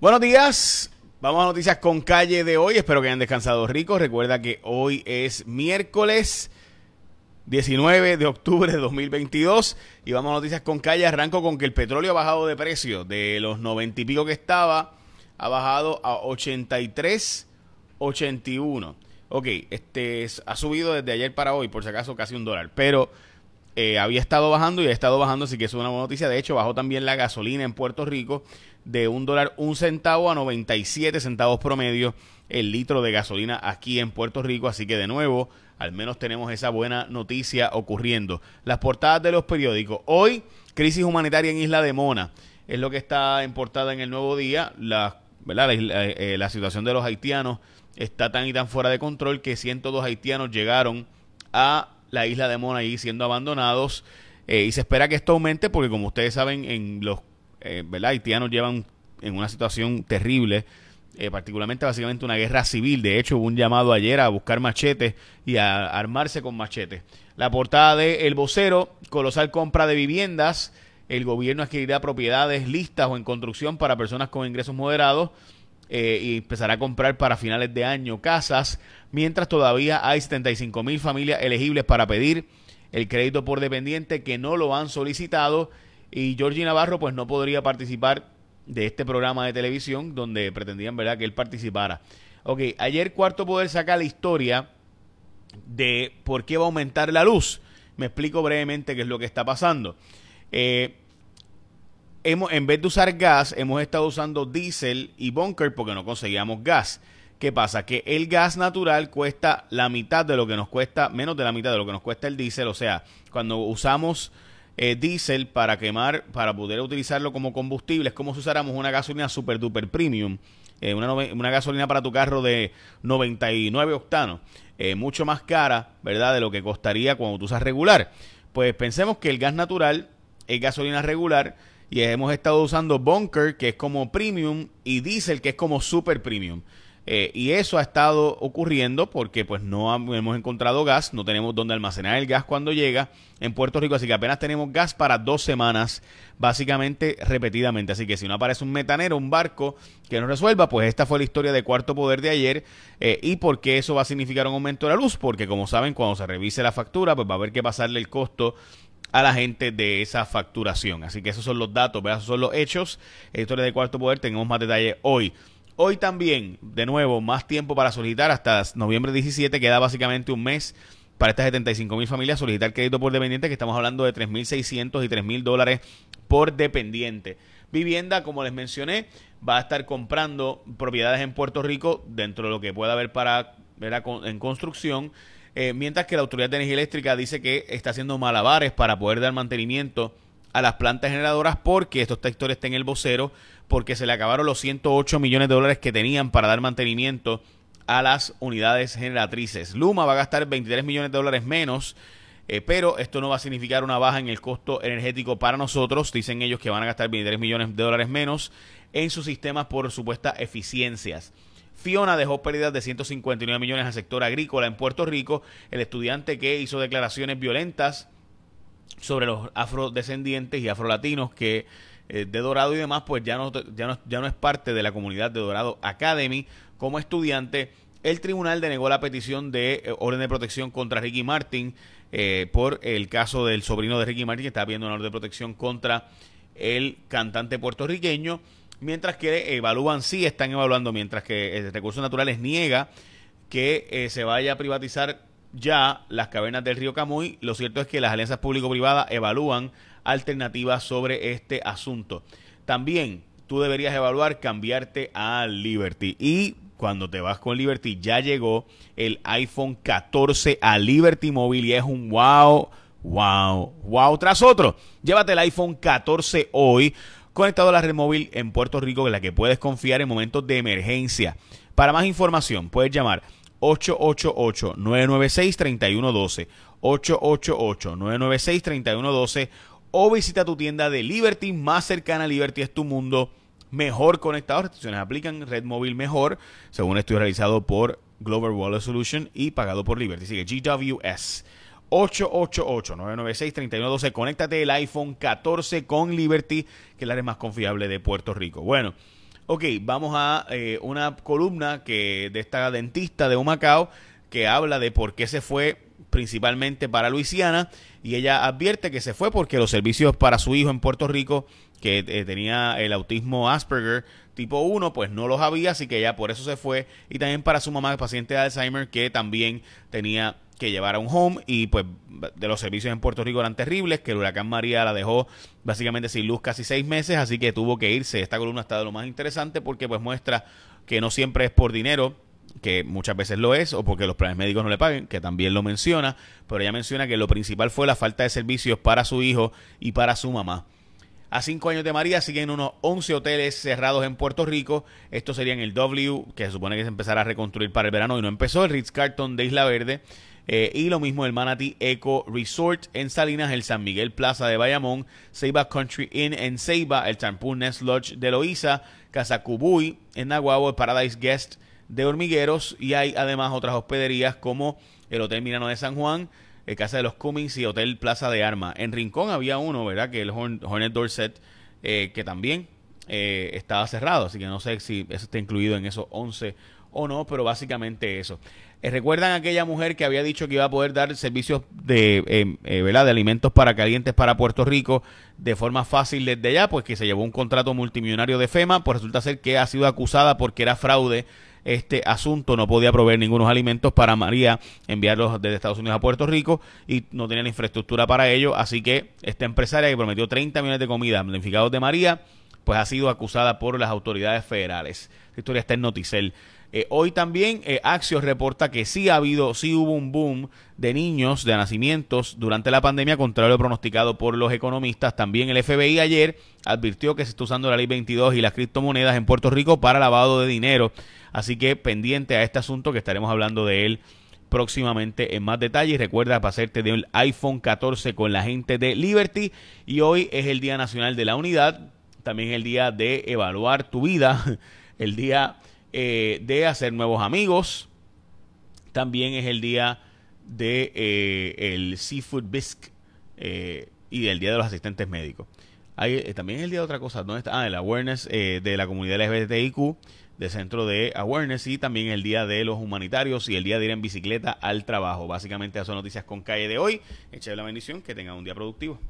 Buenos días. Vamos a noticias con calle de hoy. Espero que hayan descansado ricos. Recuerda que hoy es miércoles 19 de octubre de 2022. Y vamos a noticias con calle. Arranco con que el petróleo ha bajado de precio. De los 90 y pico que estaba, ha bajado a 83, 81. Ok, este ha subido desde ayer para hoy, por si acaso casi un dólar. Pero eh, había estado bajando y ha estado bajando, así que es una buena noticia. De hecho, bajó también la gasolina en Puerto Rico de un dólar un centavo a 97 centavos promedio el litro de gasolina aquí en Puerto Rico. Así que de nuevo, al menos tenemos esa buena noticia ocurriendo. Las portadas de los periódicos. Hoy, crisis humanitaria en Isla de Mona. Es lo que está en portada en el nuevo día. La, ¿verdad? la, eh, la situación de los haitianos está tan y tan fuera de control que 102 haitianos llegaron a la isla de Mona ahí siendo abandonados. Eh, y se espera que esto aumente porque como ustedes saben, en los eh, ¿verdad? haitianos llevan en una situación terrible, eh, particularmente básicamente una guerra civil. De hecho, hubo un llamado ayer a buscar machetes y a armarse con machetes. La portada de El Vocero, colosal compra de viviendas. El gobierno adquirirá propiedades listas o en construcción para personas con ingresos moderados. Eh, y empezará a comprar para finales de año casas, mientras todavía hay 75 mil familias elegibles para pedir el crédito por dependiente que no lo han solicitado y Georgie Navarro pues no podría participar de este programa de televisión donde pretendían verdad que él participara. Ok, ayer Cuarto Poder saca la historia de por qué va a aumentar la luz. Me explico brevemente qué es lo que está pasando. Eh, hemos, en vez de usar gas, hemos estado usando diésel y bunker porque no conseguíamos gas. ¿Qué pasa? Que el gas natural cuesta la mitad de lo que nos cuesta, menos de la mitad de lo que nos cuesta el diésel. O sea, cuando usamos eh, diésel para quemar, para poder utilizarlo como combustible, es como si usáramos una gasolina super duper premium. Eh, una, gasolina para tu carro de 99 octanos, eh, mucho más cara, ¿verdad? De lo que costaría cuando tú usas regular. Pues pensemos que el gas natural es gasolina regular y hemos estado usando bunker, que es como premium, y diésel, que es como super premium. Eh, y eso ha estado ocurriendo porque pues no hemos encontrado gas, no tenemos dónde almacenar el gas cuando llega en Puerto Rico, así que apenas tenemos gas para dos semanas, básicamente repetidamente. Así que si no aparece un metanero, un barco que nos resuelva, pues esta fue la historia de Cuarto Poder de ayer eh, y por qué eso va a significar un aumento de la luz, porque como saben, cuando se revise la factura, pues va a haber que pasarle el costo a la gente de esa facturación. Así que esos son los datos, esos son los hechos. historia de Cuarto Poder, tenemos más detalles hoy. Hoy también, de nuevo, más tiempo para solicitar hasta noviembre 17, queda básicamente un mes para estas 75 mil familias solicitar crédito por dependiente, que estamos hablando de 3.600 y 3.000 dólares por dependiente. Vivienda, como les mencioné, va a estar comprando propiedades en Puerto Rico dentro de lo que pueda haber para ver en construcción, eh, mientras que la Autoridad de Energía Eléctrica dice que está haciendo malabares para poder dar mantenimiento a las plantas generadoras porque esto esta historia está en el vocero porque se le acabaron los 108 millones de dólares que tenían para dar mantenimiento a las unidades generatrices. Luma va a gastar 23 millones de dólares menos, eh, pero esto no va a significar una baja en el costo energético para nosotros. Dicen ellos que van a gastar 23 millones de dólares menos en sus sistemas por supuestas eficiencias. Fiona dejó pérdidas de 159 millones al sector agrícola en Puerto Rico. El estudiante que hizo declaraciones violentas sobre los afrodescendientes y afrolatinos que eh, de Dorado y demás, pues ya no, ya, no, ya no es parte de la comunidad de Dorado Academy como estudiante. El tribunal denegó la petición de eh, orden de protección contra Ricky Martin eh, por el caso del sobrino de Ricky Martin que está pidiendo una orden de protección contra el cantante puertorriqueño, mientras que evalúan, sí están evaluando, mientras que Recursos Naturales niega que se vaya a privatizar ya las cavernas del río Camuy. Lo cierto es que las alianzas público-privadas evalúan alternativas sobre este asunto. También tú deberías evaluar cambiarte a Liberty. Y cuando te vas con Liberty, ya llegó el iPhone 14 a Liberty Móvil y es un wow, wow, wow tras otro. Llévate el iPhone 14 hoy conectado a la red móvil en Puerto Rico, en la que puedes confiar en momentos de emergencia. Para más información, puedes llamar 888-996-3112. 888-996-3112 o visita tu tienda de Liberty más cercana Liberty es tu mundo mejor conectado. Restricciones aplican, red móvil mejor, según estudio realizado por Global Wallet Solution y pagado por Liberty. Sigue GWS. 888-996-3112. Conéctate el iPhone 14 con Liberty, que es la red más confiable de Puerto Rico. Bueno, Ok, vamos a eh, una columna que de esta dentista de Humacao que habla de por qué se fue principalmente para Luisiana y ella advierte que se fue porque los servicios para su hijo en Puerto Rico que eh, tenía el autismo Asperger tipo 1 pues no los había así que ella por eso se fue y también para su mamá paciente de Alzheimer que también tenía que llevar a un home y pues de los servicios en Puerto Rico eran terribles, que el huracán María la dejó básicamente sin luz casi seis meses, así que tuvo que irse. Esta columna está de lo más interesante porque pues muestra que no siempre es por dinero, que muchas veces lo es, o porque los planes médicos no le paguen, que también lo menciona, pero ella menciona que lo principal fue la falta de servicios para su hijo y para su mamá. A cinco años de María siguen unos 11 hoteles cerrados en Puerto Rico. Esto sería en el W, que se supone que se empezará a reconstruir para el verano y no empezó. El Ritz Carton de Isla Verde. Eh, y lo mismo el Manatee Eco Resort en Salinas, el San Miguel Plaza de Bayamón, Ceiba Country Inn en Ceiba, el Tampon Nest Lodge de Loíza, Casa Cubuy en Naguabo, el Paradise Guest de Hormigueros y hay además otras hospederías como el Hotel Mirano de San Juan, el Casa de los Cummings y Hotel Plaza de Arma. En Rincón había uno, ¿verdad? Que el Hornet Dorset, eh, que también eh, estaba cerrado, así que no sé si eso está incluido en esos 11 o no, pero básicamente eso. Eh, ¿Recuerdan aquella mujer que había dicho que iba a poder dar servicios de, eh, eh, ¿verdad? de alimentos para calientes para Puerto Rico de forma fácil desde allá? Pues que se llevó un contrato multimillonario de FEMA, pues resulta ser que ha sido acusada porque era fraude este asunto, no podía proveer ningunos alimentos para María enviarlos desde Estados Unidos a Puerto Rico y no tenía la infraestructura para ello, así que esta empresaria que prometió 30 millones de comidas planificados de María, pues ha sido acusada por las autoridades federales. Esta historia está en Noticel. Eh, hoy también eh, Axios reporta que sí ha habido, sí hubo un boom de niños, de nacimientos durante la pandemia, contrario lo pronosticado por los economistas. También el FBI ayer advirtió que se está usando la ley 22 y las criptomonedas en Puerto Rico para lavado de dinero. Así que pendiente a este asunto que estaremos hablando de él próximamente en más detalle. Recuerda pasarte de un iPhone 14 con la gente de Liberty. Y hoy es el Día Nacional de la Unidad. También es el día de evaluar tu vida. El día eh, de hacer nuevos amigos. También es el día de eh, el Seafood Bisque eh, y el día de los asistentes médicos. Hay, también es el día de otra cosa. ¿Dónde está? Ah, el awareness de la comunidad LGBTIQ, de centro de awareness y también el día de los humanitarios y el día de ir en bicicleta al trabajo. Básicamente, esas son noticias con calle de hoy. Echa la bendición, que tengan un día productivo.